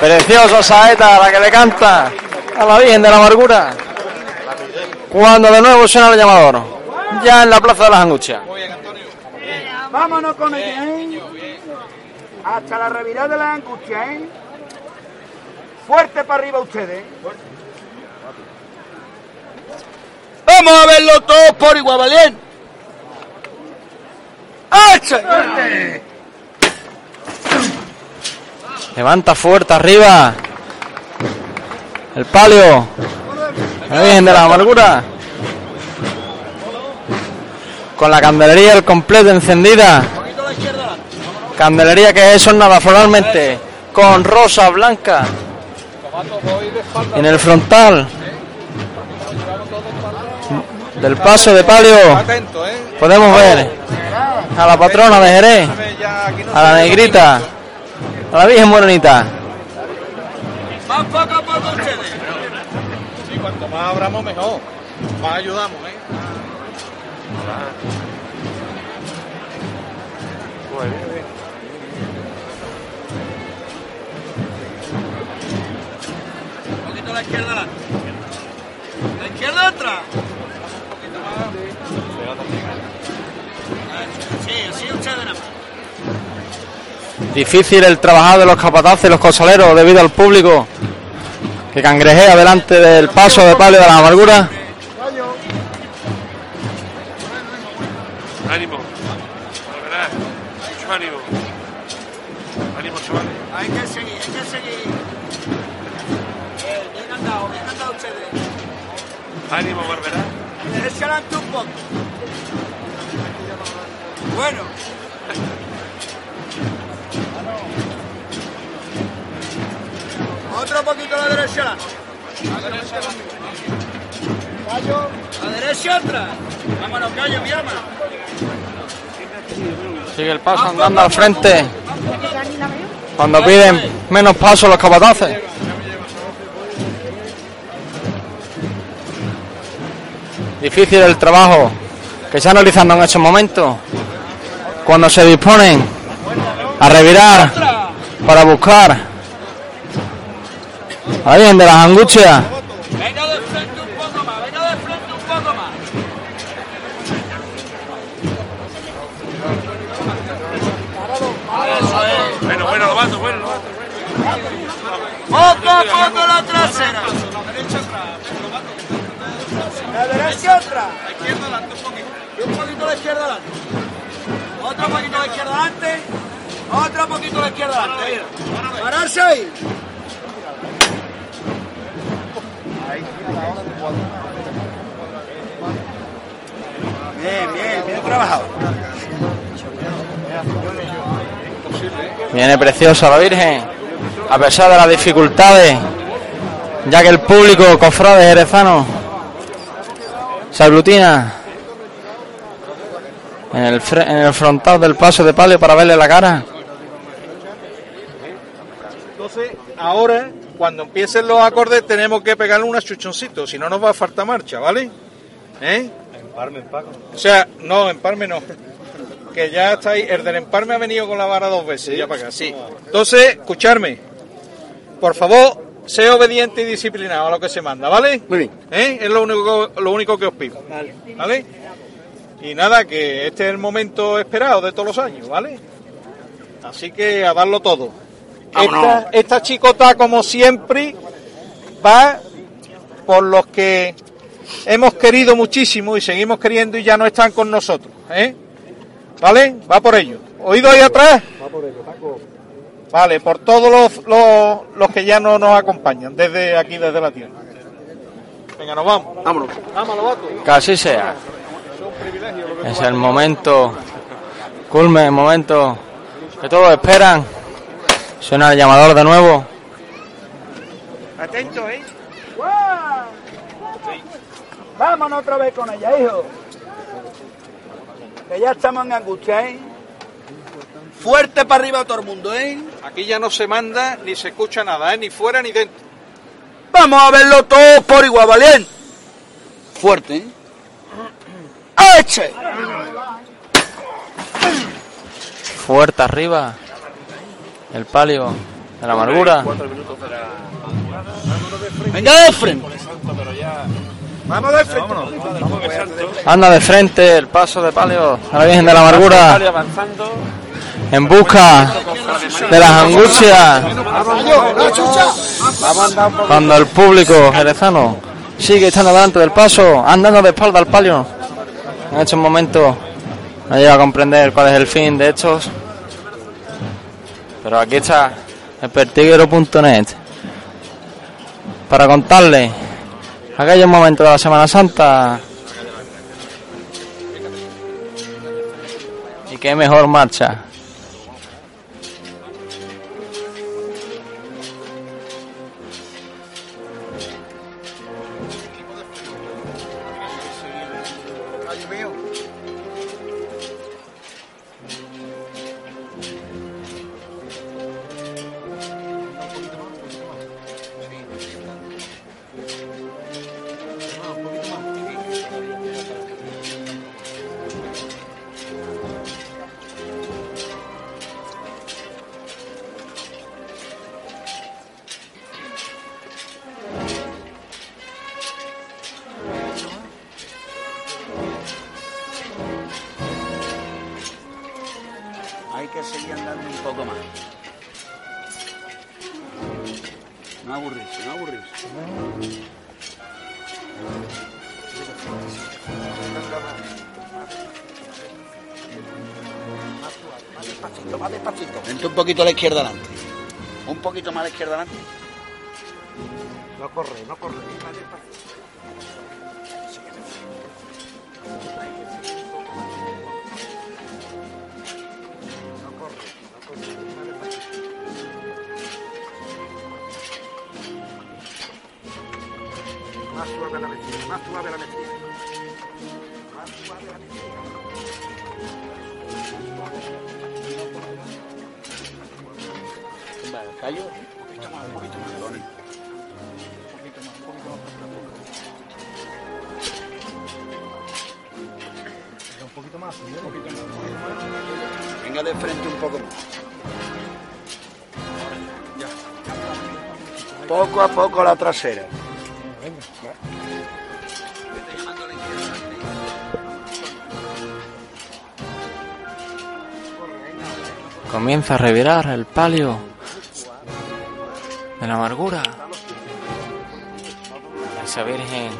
Precioso saeta la que le canta a la Virgen de la Amargura. Cuando de nuevo suena el llamador. Ya en la Plaza de las Angustias. Vámonos con ella, ¿eh? Hasta la revirada de la angustia, ¿eh? Fuerte para arriba ustedes. Vamos a verlo todos por igual. ¡Hacha! Levanta fuerte arriba. El palio. La Virgen de la Amargura. Con la candelería al completo encendida. Candelería que es nada formalmente. Con rosa blanca. En el frontal. Del paso de palio. Podemos ver a la patrona de Jerez. A la negrita. A la Virgen Morenita. Más poco a poco ustedes. Sí, cuanto más abramos mejor. Más ayudamos, ¿eh? Un poquito a la izquierda adelante. La izquierda atrás. Difícil el trabajar de los capataces y los cosaleros debido al público que cangrejea delante del paso de palio de la amargura. Ánimo. Volverá. Mucho ánimo. Ánimo, chavales. Hay que seguir, hay que seguir. Bien, bien andado, bien andado ustedes. Ánimo, Barberá. Derecha adelante un poco. Bueno. Otro poquito a la derecha adelante. A la derecha otra. Vámonos, callo, mi ama. Sigue el paso andando al frente. Cuando piden menos paso los capataces. Difícil el trabajo que están realizando en estos momentos. Cuando se disponen a revirar para buscar a alguien de las angustias. Venga de frente un poco más, venga de frente un poco más. Bueno, bueno, Lobato, bueno, Lobato. Poco a poco la trasera. La derecha otra. La izquierda adelante un poquito. Y un poquito la izquierda adelante. Otro poquito la izquierda adelante. Otro poquito la izquierda adelante. Pararse ahí. Bien, bien, bien trabajado. Viene preciosa la Virgen, a pesar de las dificultades, ya que el público cofrade jerezano se aglutina en el, en el frontal del paso de palio para verle la cara. Entonces, ahora, cuando empiecen los acordes, tenemos que pegarle unos chuchoncitos, si no nos va a faltar marcha, ¿vale? ¿Eh? Emparme, Paco. O sea, no, emparme no. Que ya está ahí. El del emparme ha venido con la vara dos veces, ya para acá, sí. Entonces, escucharme. Por favor, sé obediente y disciplinado a lo que se manda, ¿vale? Muy bien. Es lo único, lo único que os pido. Vale. Y nada, que este es el momento esperado de todos los años, ¿vale? Así que a darlo todo. Esta, esta chicota, como siempre, va por los que hemos querido muchísimo y seguimos queriendo y ya no están con nosotros. ¿eh? ¿Vale? Va por ello. ¿Oído ahí atrás? Vale, por todos los, los, los que ya no nos acompañan desde aquí, desde la tierra. Venga, nos vamos. Vámonos. Vámonos, vato. Que así sea. Es el momento, culme, el momento que todos esperan. Suena el llamador de nuevo. Atento, ¿eh? Vámonos otra vez con ella, hijo. Que ya estamos en angustia, ¿eh? Fuerte para arriba todo el mundo, ¿eh? Aquí ya no se manda ni se escucha nada, ¿eh? ni fuera ni dentro. Vamos a verlo todo por igual, valiente. Fuerte, ¿eh? ¡Eche! Fuerte arriba. El palio de la amargura. Venga de frente. Vamos de frente. Anda de frente el paso de palio a la Virgen de la Amargura. En busca de las angustias. Cuando el público jerezano sigue estando delante del paso, andando de espalda al palio. En estos momentos no llega a comprender cuál es el fin de estos. Pero aquí está el pertiguero.net para contarle aquellos momentos de la Semana Santa. Y qué mejor marcha. Izquierda adelante. Un poquito más a la izquierda adelante. Comienza a revirar el palio de la amargura. Esa virgen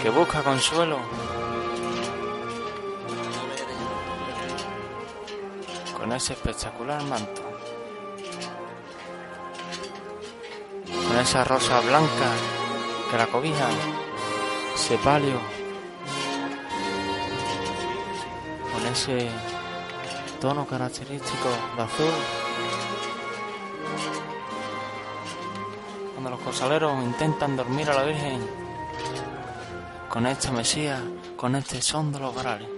que busca consuelo. Con ese espectacular manto. Con esa rosa blanca que la cobija. Ese palio. Con ese tono característico de azul. Cuando los costaleros intentan dormir a la Virgen con esta mesía, con este son de los varales.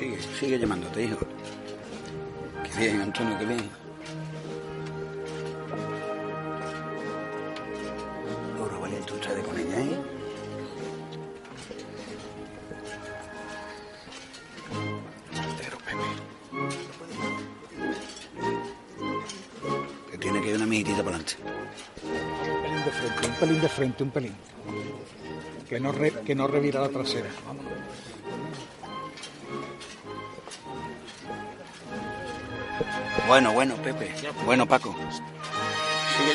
Sigue, sigue llamándote, hijo. Qué bien, Antonio, qué bien. Duro, valiente ustedes con ella, ¿eh? Entero, Pepe. Que tiene que ir una mijitita para adelante. Un pelín de frente, un pelín de frente, un pelín. Que no, que no revira la trasera. Vamos. Bueno, bueno, Pepe. Bueno, Paco. Sigue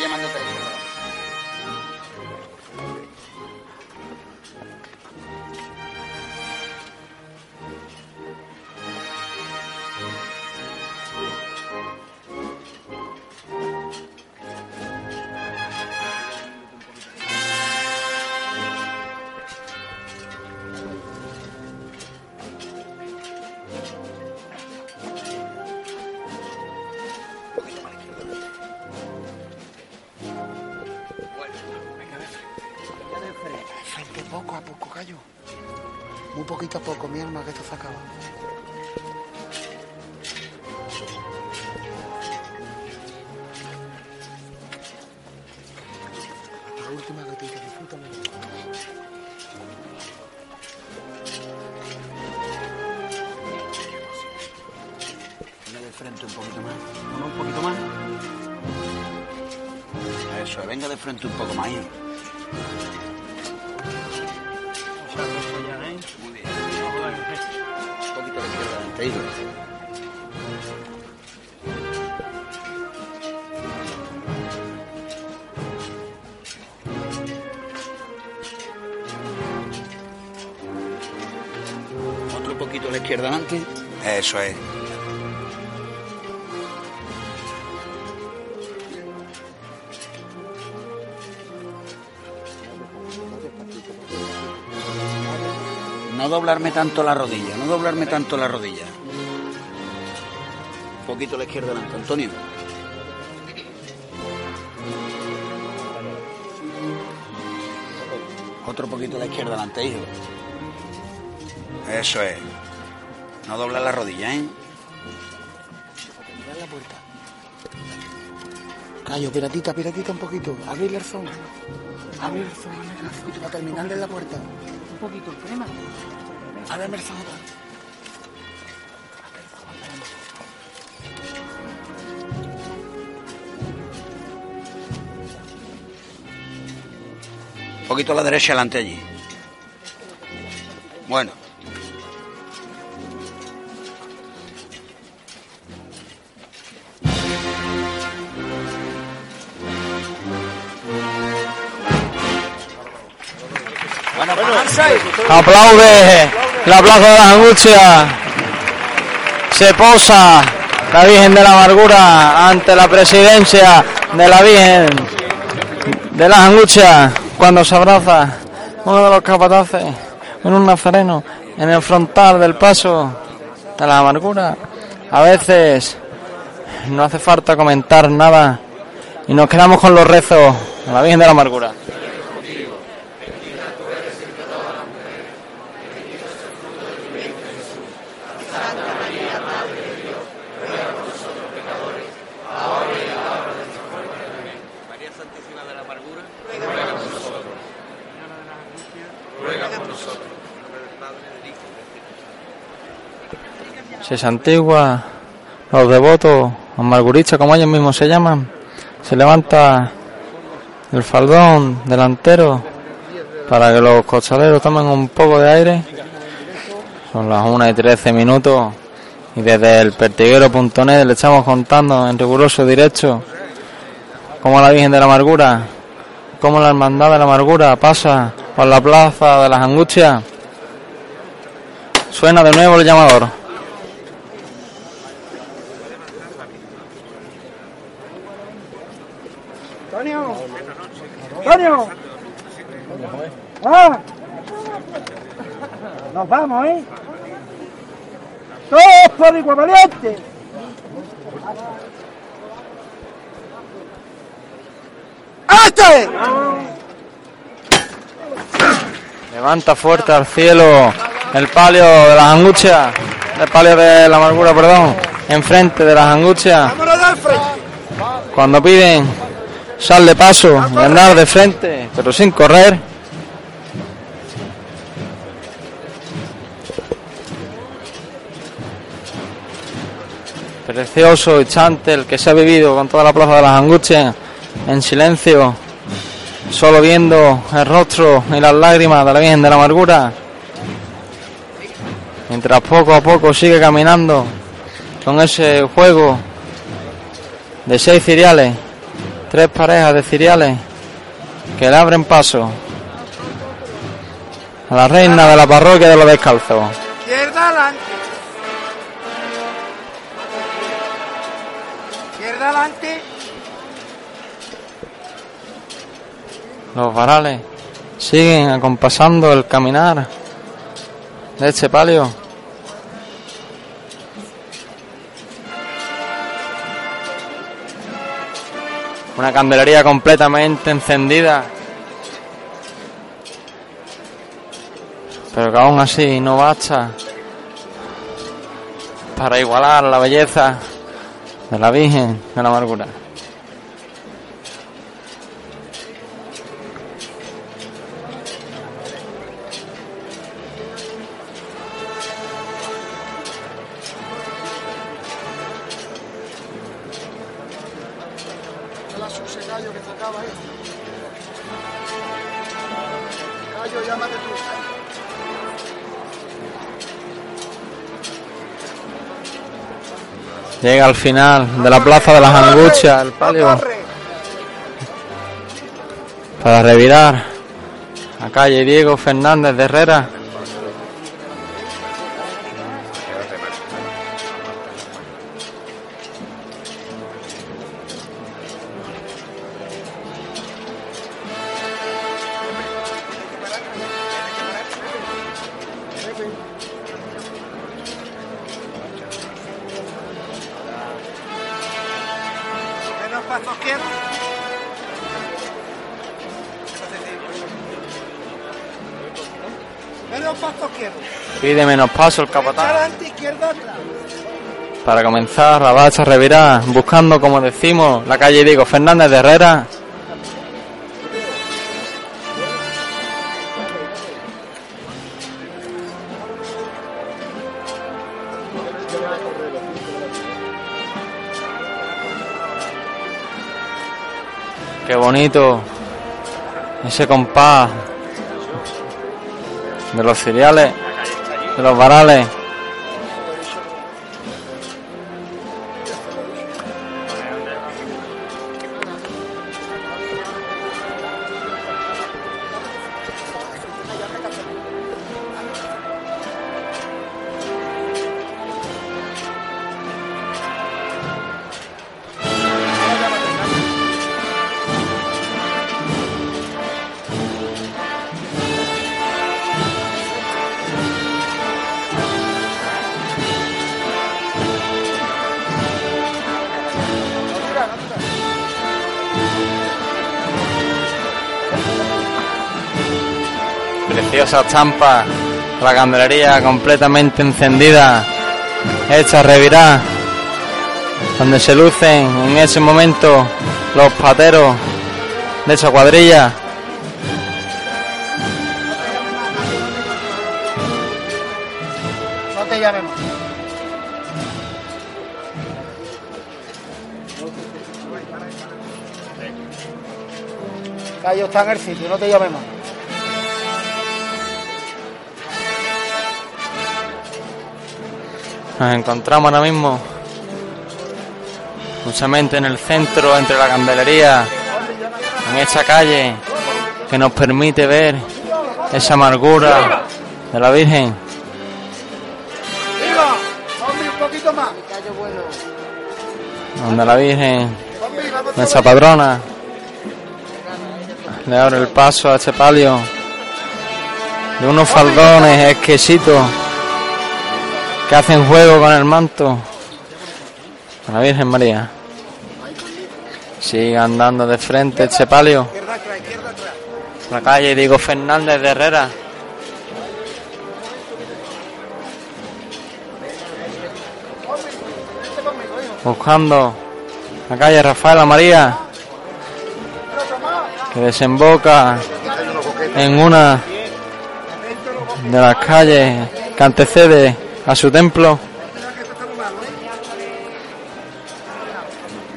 Eso, es, venga de frente un poco más. hijo. Muy bien. Un poquito la izquierda adelante, hijo. Otro poquito a la izquierda adelante. Eso es. No doblarme tanto la rodilla, no doblarme tanto la rodilla. Un poquito la izquierda adelante, Antonio. Otro poquito la izquierda adelante, hijo. Eso es. No doblar la rodilla, ¿eh? La puerta. Callo, piratita, piratita un poquito. Abrir el zona, abrir el zona. Para terminar de la puerta. Un poquito, crema. Ábreme el zona. Un poquito a la derecha adelante allí. Bueno, Aplaude la plaza de las angustias. Se posa la Virgen de la Amargura ante la presidencia de la Virgen de las angustias cuando se abraza uno de los capataces en un nazareno en el frontal del paso de la amargura. A veces no hace falta comentar nada y nos quedamos con los rezos de la Virgen de la Amargura. Santísima de la Amargura. Ruega por nosotros. se santigua los devotos amarguristas, como ellos mismos se llaman, se levanta el faldón delantero para que los costaleros tomen un poco de aire. Son las 1 y 13 minutos y desde el pertiguero.net le estamos contando en riguroso directo cómo la Virgen de la Amargura, cómo la Hermandad de la Amargura pasa por la plaza de las Angustias. Suena de nuevo el llamador. Antonio. Antonio. Ah. Nos vamos, ¿eh? Todos por igual. ¡Este! Levanta fuerte al cielo el palio de las angustias, el palio de la amargura, perdón, enfrente de las angustias. Cuando piden sal de paso y andar de frente, pero sin correr. Precioso instante el que se ha vivido con toda la plaza de las angustias en silencio, solo viendo el rostro y las lágrimas de la Virgen de la Amargura, mientras poco a poco sigue caminando con ese juego de seis ciriales, tres parejas de ciriales que le abren paso a la reina de la parroquia de los descalzos. Izquierda adelante. Izquierda adelante. Los varales siguen acompasando el caminar de este palio. Una candelería completamente encendida. Pero que aún así no basta para igualar la belleza de la Virgen de la Amargura. Llega al final de la plaza de las Angustias, el palio. Para revirar a calle Diego Fernández de Herrera. Pide menos paso el capataz. Para comenzar, la bacha revirá, buscando, como decimos, la calle Diego Fernández de Herrera. Qué bonito ese compás de los cereales, de los varales. Preciosa estampa, la candelería completamente encendida, hecha a revirar, donde se lucen en ese momento los pateros de esa cuadrilla. No te llamemos. Gallo está en el sitio, no te llamemos. Nos encontramos ahora mismo justamente en el centro, entre la candelería, en esta calle que nos permite ver esa amargura de la Virgen. Donde la Virgen, nuestra padrona, le abre el paso a este palio de unos faldones exquisitos que hacen juego con el manto. La Virgen María. Sigue andando de frente este palio. La calle Diego Fernández de Herrera. Buscando la calle Rafaela María. Que desemboca en una de las calles que antecede a su templo.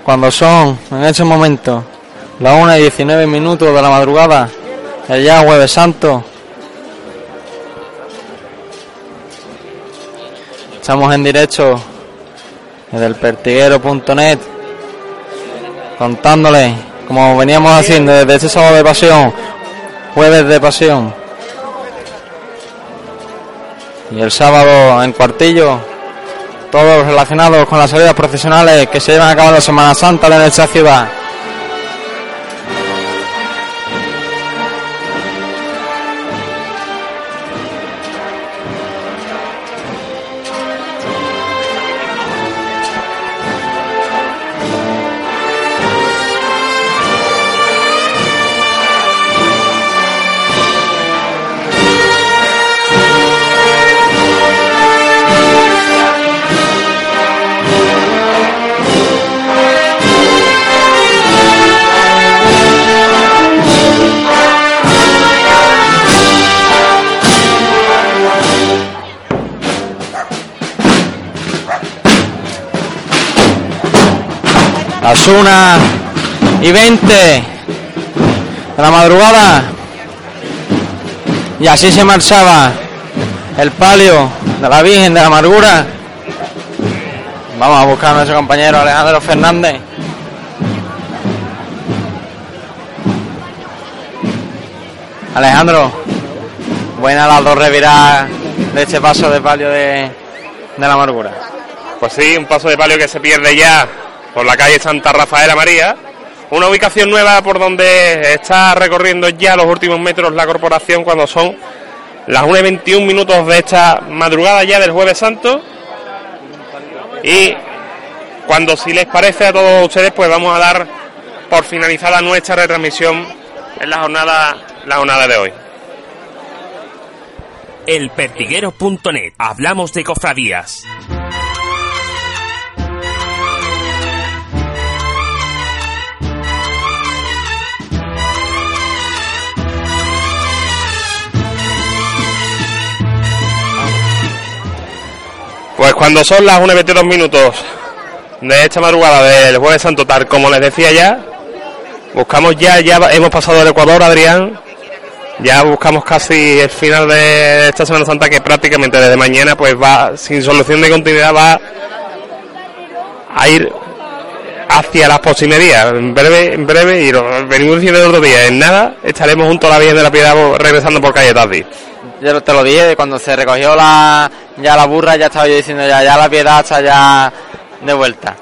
Cuando son en ese momento las 1 y 19 minutos de la madrugada, el ya jueves santo, estamos en directo desde el pertiguero.net contándole como veníamos haciendo desde este sábado de pasión, jueves de pasión. Y el sábado en cuartillo, todos relacionados con las salidas profesionales que se llevan a cabo en la Semana Santa en esta ciudad. Madrugada. Y así se marchaba el palio de la Virgen de la Amargura. Vamos a buscar a nuestro compañero Alejandro Fernández. Alejandro, buena las dos reviradas de este paso de palio de, de la amargura. Pues sí, un paso de palio que se pierde ya por la calle Santa Rafaela María. Una ubicación nueva por donde está recorriendo ya los últimos metros la corporación cuando son las 1 y 21 minutos de esta madrugada ya del Jueves Santo. Y cuando si les parece a todos ustedes, pues vamos a dar por finalizada nuestra retransmisión en la jornada, la jornada de hoy. Elpertiguero.net. Hablamos de cofradías. Pues cuando son las 1 y 22 minutos de esta madrugada del Jueves Santo, tal como les decía ya, buscamos ya, ya hemos pasado el Ecuador, Adrián, ya buscamos casi el final de esta Semana Santa que prácticamente desde mañana pues va sin solución de continuidad va a ir hacia las postrimerías en breve en breve y venimos diciendo el otro día. En nada estaremos junto a la Virgen de la Piedad regresando por calle Tazdi Yo te lo dije, cuando se recogió la, ya la burra, ya estaba yo diciendo ya, ya la piedad está ya de vuelta.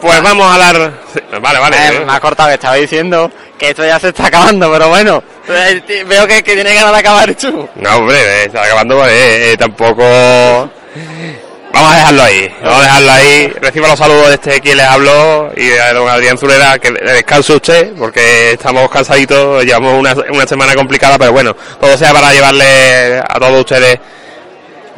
pues vamos a dar vale vale Eh, me ha cortado que estaba diciendo que esto ya se está acabando, pero bueno, eh, veo que, que tiene ganas de acabar tú. no hombre eh, está acabando pues, eh, eh, tampoco vamos a dejarlo ahí vamos a dejarlo ahí reciba los saludos de este quien les habló y de don Adrián Zulera que descanse usted porque estamos cansaditos llevamos una, una semana complicada pero bueno todo sea para llevarle a todos ustedes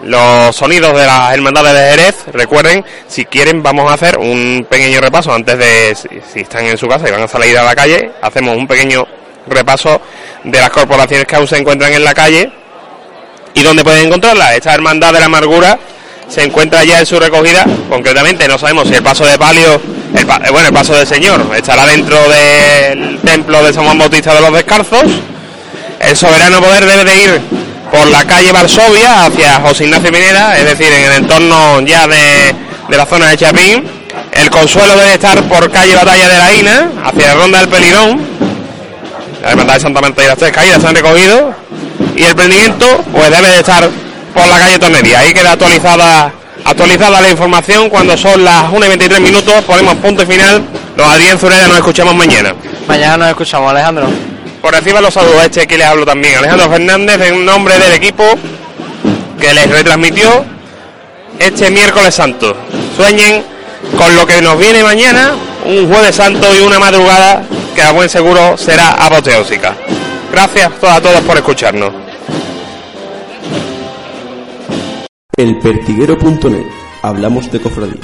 los sonidos de las hermandades de Jerez. Recuerden, si quieren, vamos a hacer un pequeño repaso antes de, si, están en su casa y van a salir a la calle, hacemos un pequeño repaso de las corporaciones que aún se encuentran en la calle y dónde pueden encontrarlas. Esta hermandad de la amargura se encuentra ya en su recogida, concretamente no sabemos si el paso de palio, el eh, bueno, el paso del Señor estará dentro del templo de San Juan Bautista de los Descalzos. El soberano poder debe de ir por la calle Varsovia hacia José Ignacio Minera, es decir, en el entorno ya de, de la zona de Chapín. El consuelo debe estar por calle Batalla de la Ina, hacia Ronda del Pelirón. La hermandad de Santa Marta y las tres caídas se han recogido. Y el prendimiento, pues debe de estar por la calle Tornería. Ahí queda actualizada actualizada la información cuando son las 1 y 23 minutos. Ponemos punto final. Los Adrián Zureda nos escuchamos mañana. Mañana nos escuchamos, Alejandro. Por reciba los saludos a este que les hablo también. Alejandro Fernández, en nombre del equipo que les retransmitió este miércoles santo. Sueñen con lo que nos viene mañana, un jueves santo y una madrugada que a buen seguro será apoteósica. Gracias a todos por escucharnos. Elpertiguero.net. Hablamos de cofradía.